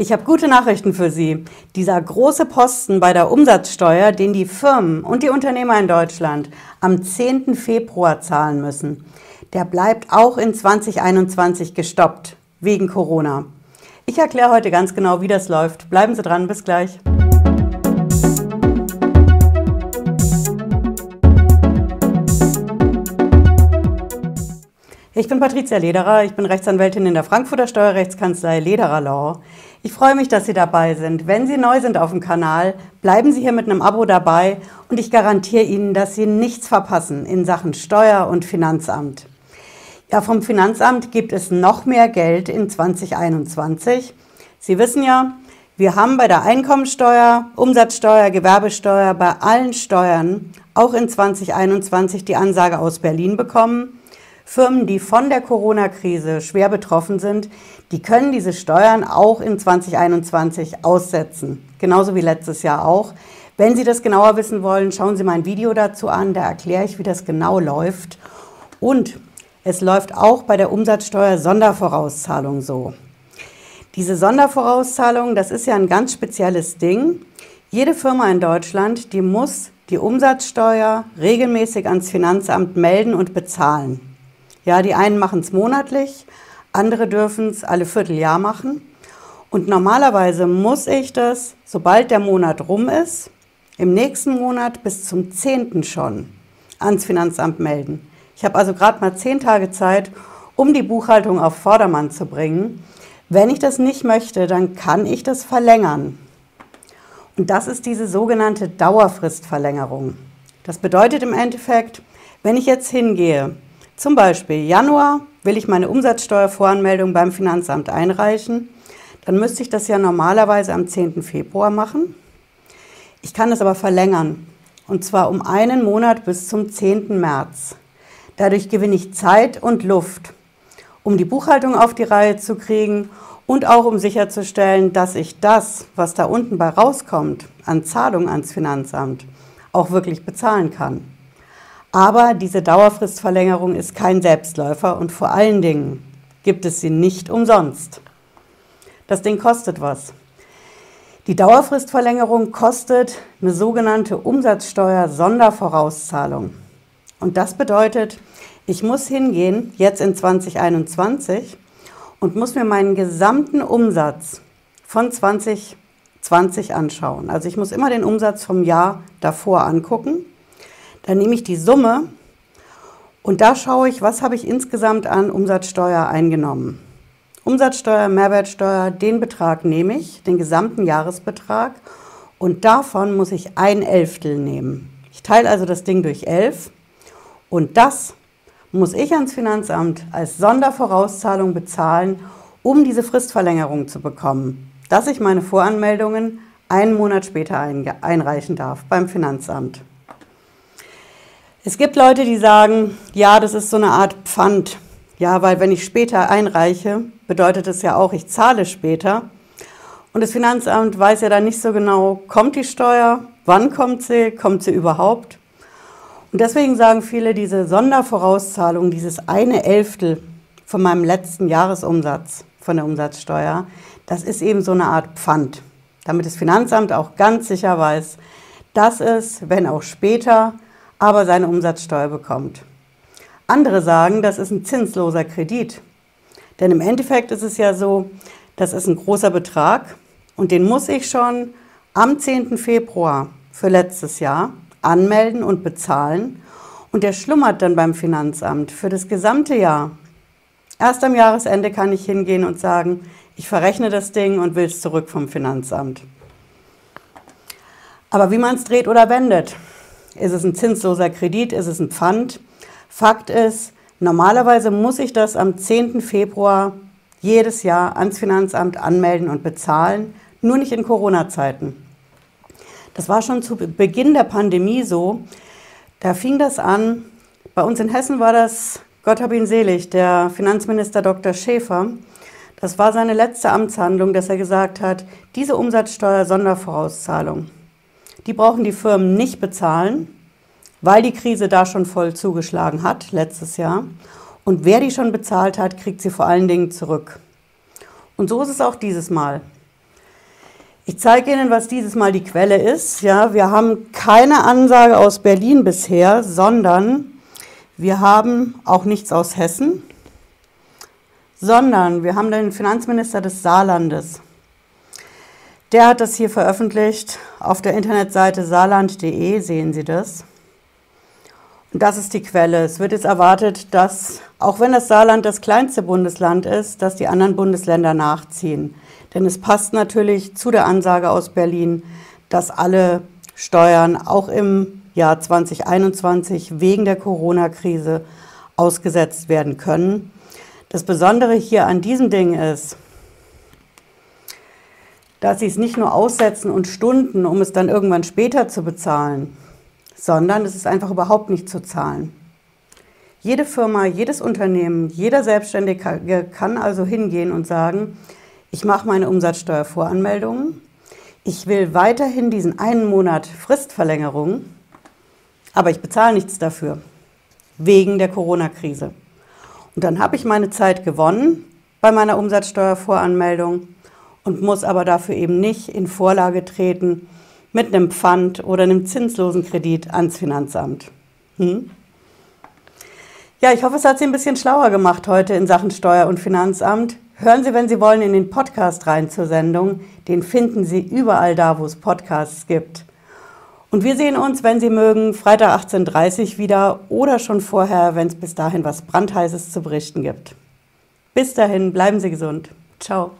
Ich habe gute Nachrichten für Sie. Dieser große Posten bei der Umsatzsteuer, den die Firmen und die Unternehmer in Deutschland am 10. Februar zahlen müssen, der bleibt auch in 2021 gestoppt, wegen Corona. Ich erkläre heute ganz genau, wie das läuft. Bleiben Sie dran, bis gleich. Ich bin Patricia Lederer, ich bin Rechtsanwältin in der Frankfurter Steuerrechtskanzlei Lederer Law. Ich freue mich, dass Sie dabei sind. Wenn Sie neu sind auf dem Kanal, bleiben Sie hier mit einem Abo dabei und ich garantiere Ihnen, dass Sie nichts verpassen in Sachen Steuer- und Finanzamt. Ja, vom Finanzamt gibt es noch mehr Geld in 2021. Sie wissen ja, wir haben bei der Einkommensteuer, Umsatzsteuer, Gewerbesteuer, bei allen Steuern auch in 2021 die Ansage aus Berlin bekommen, Firmen, die von der Corona-Krise schwer betroffen sind, die können diese Steuern auch in 2021 aussetzen. Genauso wie letztes Jahr auch. Wenn Sie das genauer wissen wollen, schauen Sie mein Video dazu an. Da erkläre ich, wie das genau läuft. Und es läuft auch bei der Umsatzsteuer Sondervorauszahlung so. Diese Sondervorauszahlung, das ist ja ein ganz spezielles Ding. Jede Firma in Deutschland, die muss die Umsatzsteuer regelmäßig ans Finanzamt melden und bezahlen. Ja, die einen machen es monatlich, andere dürfen es alle Vierteljahr machen. Und normalerweise muss ich das, sobald der Monat rum ist, im nächsten Monat bis zum 10. schon ans Finanzamt melden. Ich habe also gerade mal zehn Tage Zeit, um die Buchhaltung auf Vordermann zu bringen. Wenn ich das nicht möchte, dann kann ich das verlängern. Und das ist diese sogenannte Dauerfristverlängerung. Das bedeutet im Endeffekt, wenn ich jetzt hingehe zum Beispiel Januar will ich meine Umsatzsteuervoranmeldung beim Finanzamt einreichen. Dann müsste ich das ja normalerweise am 10. Februar machen. Ich kann es aber verlängern. Und zwar um einen Monat bis zum 10. März. Dadurch gewinne ich Zeit und Luft, um die Buchhaltung auf die Reihe zu kriegen und auch um sicherzustellen, dass ich das, was da unten bei rauskommt, an Zahlung ans Finanzamt, auch wirklich bezahlen kann. Aber diese Dauerfristverlängerung ist kein Selbstläufer und vor allen Dingen gibt es sie nicht umsonst. Das Ding kostet was. Die Dauerfristverlängerung kostet eine sogenannte Umsatzsteuer-Sondervorauszahlung. Und das bedeutet, ich muss hingehen, jetzt in 2021, und muss mir meinen gesamten Umsatz von 2020 anschauen. Also ich muss immer den Umsatz vom Jahr davor angucken dann nehme ich die Summe und da schaue ich, was habe ich insgesamt an Umsatzsteuer eingenommen. Umsatzsteuer, Mehrwertsteuer, den Betrag nehme ich, den gesamten Jahresbetrag und davon muss ich ein Elftel nehmen. Ich teile also das Ding durch elf und das muss ich ans Finanzamt als Sondervorauszahlung bezahlen, um diese Fristverlängerung zu bekommen, dass ich meine Voranmeldungen einen Monat später einreichen darf beim Finanzamt. Es gibt Leute, die sagen, ja, das ist so eine Art Pfand. Ja, weil wenn ich später einreiche, bedeutet es ja auch, ich zahle später. Und das Finanzamt weiß ja dann nicht so genau, kommt die Steuer, wann kommt sie, kommt sie überhaupt. Und deswegen sagen viele, diese Sondervorauszahlung, dieses eine Elftel von meinem letzten Jahresumsatz von der Umsatzsteuer, das ist eben so eine Art Pfand, damit das Finanzamt auch ganz sicher weiß, dass es, wenn auch später, aber seine Umsatzsteuer bekommt. Andere sagen, das ist ein zinsloser Kredit. Denn im Endeffekt ist es ja so, das ist ein großer Betrag und den muss ich schon am 10. Februar für letztes Jahr anmelden und bezahlen und der schlummert dann beim Finanzamt für das gesamte Jahr. Erst am Jahresende kann ich hingehen und sagen, ich verrechne das Ding und will es zurück vom Finanzamt. Aber wie man es dreht oder wendet, ist es ein zinsloser Kredit? Ist es ein Pfand? Fakt ist, normalerweise muss ich das am 10. Februar jedes Jahr ans Finanzamt anmelden und bezahlen, nur nicht in Corona-Zeiten. Das war schon zu Beginn der Pandemie so. Da fing das an. Bei uns in Hessen war das, Gott hab ihn selig, der Finanzminister Dr. Schäfer. Das war seine letzte Amtshandlung, dass er gesagt hat, diese Umsatzsteuer-Sondervorauszahlung, die brauchen die Firmen nicht bezahlen, weil die Krise da schon voll zugeschlagen hat letztes Jahr. Und wer die schon bezahlt hat, kriegt sie vor allen Dingen zurück. Und so ist es auch dieses Mal. Ich zeige Ihnen, was dieses Mal die Quelle ist. Ja, wir haben keine Ansage aus Berlin bisher, sondern wir haben auch nichts aus Hessen, sondern wir haben den Finanzminister des Saarlandes. Der hat das hier veröffentlicht. Auf der Internetseite saarland.de sehen Sie das. Und das ist die Quelle. Es wird jetzt erwartet, dass, auch wenn das Saarland das kleinste Bundesland ist, dass die anderen Bundesländer nachziehen. Denn es passt natürlich zu der Ansage aus Berlin, dass alle Steuern auch im Jahr 2021 wegen der Corona-Krise ausgesetzt werden können. Das Besondere hier an diesem Ding ist, dass sie es nicht nur aussetzen und Stunden, um es dann irgendwann später zu bezahlen, sondern es ist einfach überhaupt nicht zu zahlen. Jede Firma, jedes Unternehmen, jeder Selbstständige kann also hingehen und sagen, ich mache meine Umsatzsteuervoranmeldungen, ich will weiterhin diesen einen Monat Fristverlängerung, aber ich bezahle nichts dafür, wegen der Corona-Krise. Und dann habe ich meine Zeit gewonnen bei meiner Umsatzsteuervoranmeldung und muss aber dafür eben nicht in Vorlage treten mit einem Pfand oder einem zinslosen Kredit ans Finanzamt. Hm? Ja, ich hoffe, es hat Sie ein bisschen schlauer gemacht heute in Sachen Steuer- und Finanzamt. Hören Sie, wenn Sie wollen, in den Podcast rein zur Sendung. Den finden Sie überall da, wo es Podcasts gibt. Und wir sehen uns, wenn Sie mögen, Freitag 18.30 Uhr wieder oder schon vorher, wenn es bis dahin was Brandheißes zu berichten gibt. Bis dahin, bleiben Sie gesund. Ciao.